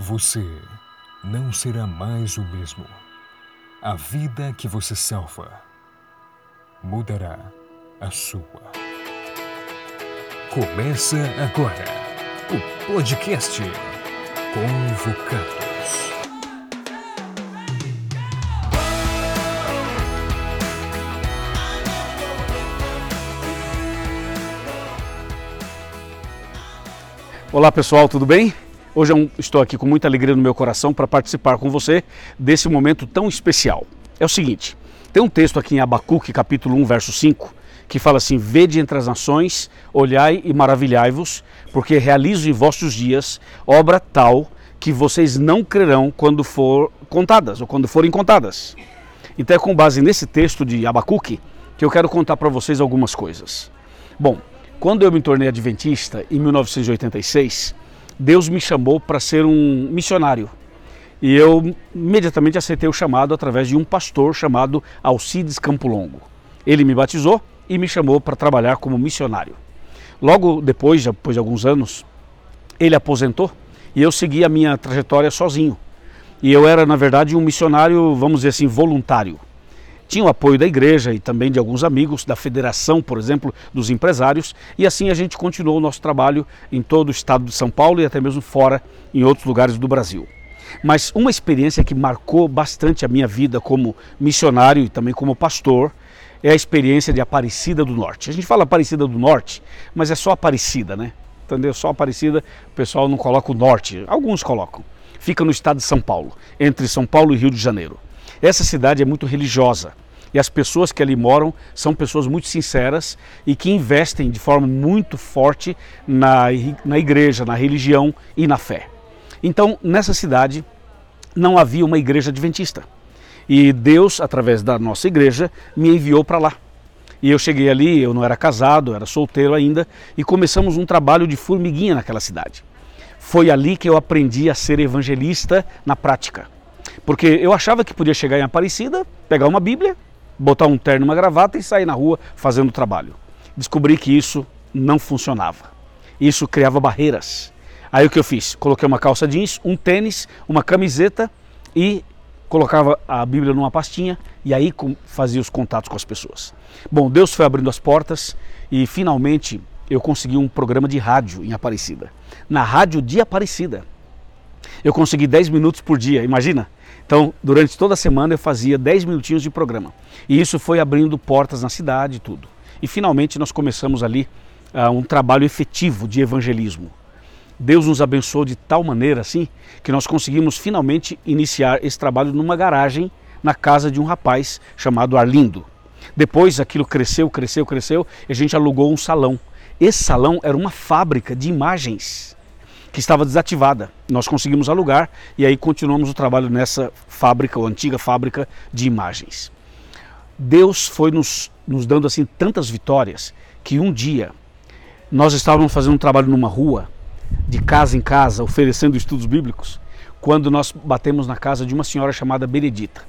Você não será mais o mesmo. A vida que você salva mudará a sua. Começa agora o podcast Convocados. Olá pessoal, tudo bem? Hoje eu estou aqui com muita alegria no meu coração para participar com você desse momento tão especial. É o seguinte, tem um texto aqui em Abacuque, capítulo 1, verso 5, que fala assim: Vede entre as nações, olhai e maravilhai-vos, porque realizo em vossos dias obra tal que vocês não crerão quando for contadas ou quando forem contadas. Então é com base nesse texto de Abacuque que eu quero contar para vocês algumas coisas. Bom, quando eu me tornei adventista em 1986, Deus me chamou para ser um missionário. E eu imediatamente aceitei o chamado através de um pastor chamado Alcides Campolongo. Ele me batizou e me chamou para trabalhar como missionário. Logo depois, depois de alguns anos, ele aposentou e eu segui a minha trajetória sozinho. E eu era, na verdade, um missionário, vamos dizer assim, voluntário. Tinha o apoio da igreja e também de alguns amigos, da federação, por exemplo, dos empresários, e assim a gente continuou o nosso trabalho em todo o estado de São Paulo e até mesmo fora, em outros lugares do Brasil. Mas uma experiência que marcou bastante a minha vida como missionário e também como pastor é a experiência de Aparecida do Norte. A gente fala Aparecida do Norte, mas é só Aparecida, né? Entendeu? Só Aparecida, o pessoal não coloca o norte, alguns colocam. Fica no estado de São Paulo, entre São Paulo e Rio de Janeiro. Essa cidade é muito religiosa e as pessoas que ali moram são pessoas muito sinceras e que investem de forma muito forte na, na igreja, na religião e na fé. Então, nessa cidade não havia uma igreja adventista. E Deus, através da nossa igreja, me enviou para lá. E eu cheguei ali, eu não era casado, era solteiro ainda, e começamos um trabalho de formiguinha naquela cidade. Foi ali que eu aprendi a ser evangelista na prática. Porque eu achava que podia chegar em Aparecida, pegar uma Bíblia, botar um terno, uma gravata e sair na rua fazendo trabalho. Descobri que isso não funcionava. Isso criava barreiras. Aí o que eu fiz? Coloquei uma calça jeans, um tênis, uma camiseta e colocava a Bíblia numa pastinha e aí fazia os contatos com as pessoas. Bom, Deus foi abrindo as portas e finalmente eu consegui um programa de rádio em Aparecida. Na rádio de Aparecida. Eu consegui 10 minutos por dia, imagina? Então, durante toda a semana eu fazia 10 minutinhos de programa. E isso foi abrindo portas na cidade e tudo. E finalmente nós começamos ali uh, um trabalho efetivo de evangelismo. Deus nos abençoou de tal maneira assim que nós conseguimos finalmente iniciar esse trabalho numa garagem na casa de um rapaz chamado Arlindo. Depois aquilo cresceu, cresceu, cresceu e a gente alugou um salão. Esse salão era uma fábrica de imagens que estava desativada. Nós conseguimos alugar e aí continuamos o trabalho nessa fábrica, ou antiga fábrica de imagens. Deus foi nos, nos dando assim tantas vitórias que um dia nós estávamos fazendo um trabalho numa rua, de casa em casa, oferecendo estudos bíblicos, quando nós batemos na casa de uma senhora chamada Benedita.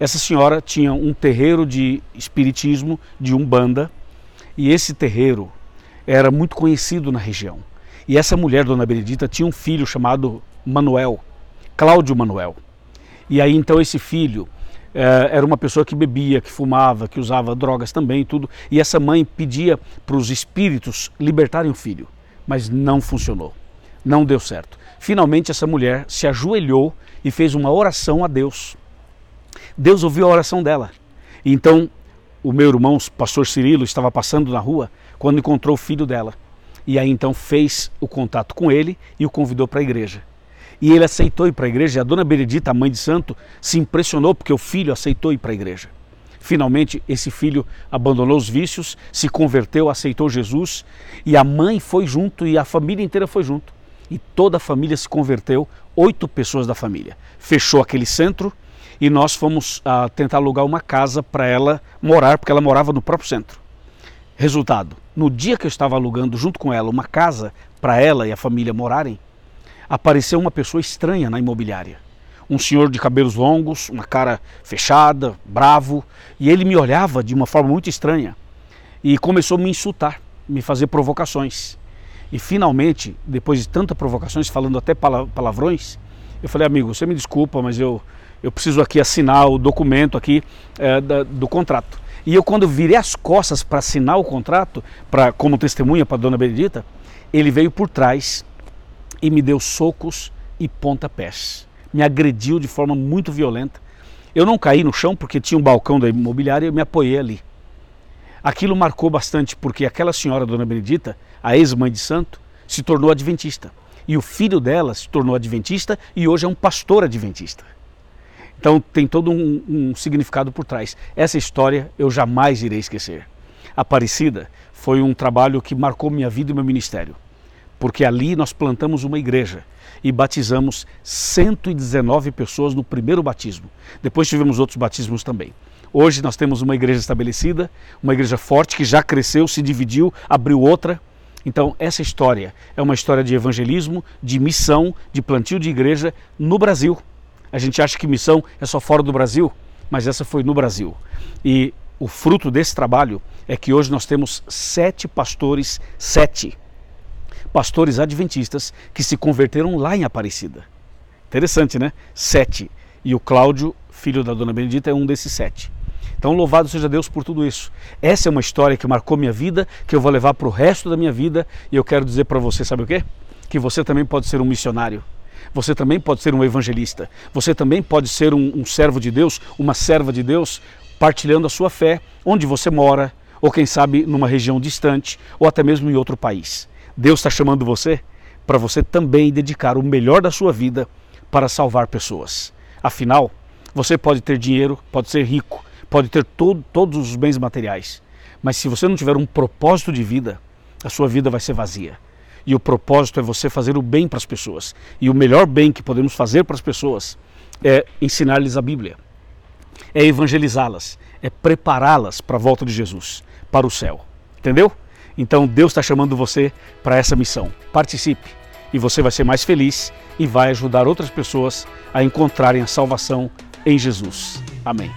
Essa senhora tinha um terreiro de espiritismo, de umbanda, e esse terreiro era muito conhecido na região. E essa mulher, Dona Benedita, tinha um filho chamado Manuel, Cláudio Manuel. E aí então esse filho eh, era uma pessoa que bebia, que fumava, que usava drogas também tudo. E essa mãe pedia para os espíritos libertarem o filho, mas não funcionou, não deu certo. Finalmente essa mulher se ajoelhou e fez uma oração a Deus. Deus ouviu a oração dela. Então o meu irmão, o pastor Cirilo, estava passando na rua quando encontrou o filho dela. E aí então fez o contato com ele e o convidou para a igreja. E ele aceitou ir para a igreja. E a dona Benedita, a mãe de santo, se impressionou porque o filho aceitou ir para a igreja. Finalmente, esse filho abandonou os vícios, se converteu, aceitou Jesus e a mãe foi junto e a família inteira foi junto. E toda a família se converteu, oito pessoas da família. Fechou aquele centro e nós fomos ah, tentar alugar uma casa para ela morar, porque ela morava no próprio centro. Resultado: no dia que eu estava alugando junto com ela uma casa para ela e a família morarem, apareceu uma pessoa estranha na imobiliária. Um senhor de cabelos longos, uma cara fechada, bravo, e ele me olhava de uma forma muito estranha e começou a me insultar, me fazer provocações. E finalmente, depois de tantas provocações, falando até palavrões, Eu falei, amigo, você me desculpa, mas eu, eu preciso aqui assinar o documento aqui é, da, do contrato. E eu quando virei as costas para assinar o contrato, para como testemunha para dona Benedita, ele veio por trás e me deu socos e pontapés. Me agrediu de forma muito violenta. Eu não caí no chão porque tinha um balcão da imobiliária e eu me apoiei ali. Aquilo marcou bastante porque aquela senhora, Dona Benedita, a ex-mãe de santo, se tornou adventista. E o filho dela se tornou adventista e hoje é um pastor adventista. Então tem todo um, um significado por trás. Essa história eu jamais irei esquecer. Aparecida foi um trabalho que marcou minha vida e meu ministério, porque ali nós plantamos uma igreja e batizamos 119 pessoas no primeiro batismo. Depois tivemos outros batismos também. Hoje nós temos uma igreja estabelecida, uma igreja forte que já cresceu, se dividiu, abriu outra. Então, essa história é uma história de evangelismo, de missão, de plantio de igreja no Brasil. A gente acha que missão é só fora do Brasil, mas essa foi no Brasil. E o fruto desse trabalho é que hoje nós temos sete pastores, sete pastores adventistas que se converteram lá em Aparecida. Interessante, né? Sete. E o Cláudio, filho da dona Benedita, é um desses sete. Então, louvado seja Deus por tudo isso. Essa é uma história que marcou minha vida, que eu vou levar para o resto da minha vida. E eu quero dizer para você, sabe o quê? Que você também pode ser um missionário. Você também pode ser um evangelista. Você também pode ser um, um servo de Deus, uma serva de Deus, partilhando a sua fé onde você mora, ou quem sabe numa região distante, ou até mesmo em outro país. Deus está chamando você para você também dedicar o melhor da sua vida para salvar pessoas. Afinal, você pode ter dinheiro, pode ser rico, pode ter todo, todos os bens materiais, mas se você não tiver um propósito de vida, a sua vida vai ser vazia. E o propósito é você fazer o bem para as pessoas. E o melhor bem que podemos fazer para as pessoas é ensinar-lhes a Bíblia, é evangelizá-las, é prepará-las para a volta de Jesus, para o céu. Entendeu? Então Deus está chamando você para essa missão. Participe e você vai ser mais feliz e vai ajudar outras pessoas a encontrarem a salvação em Jesus. Amém.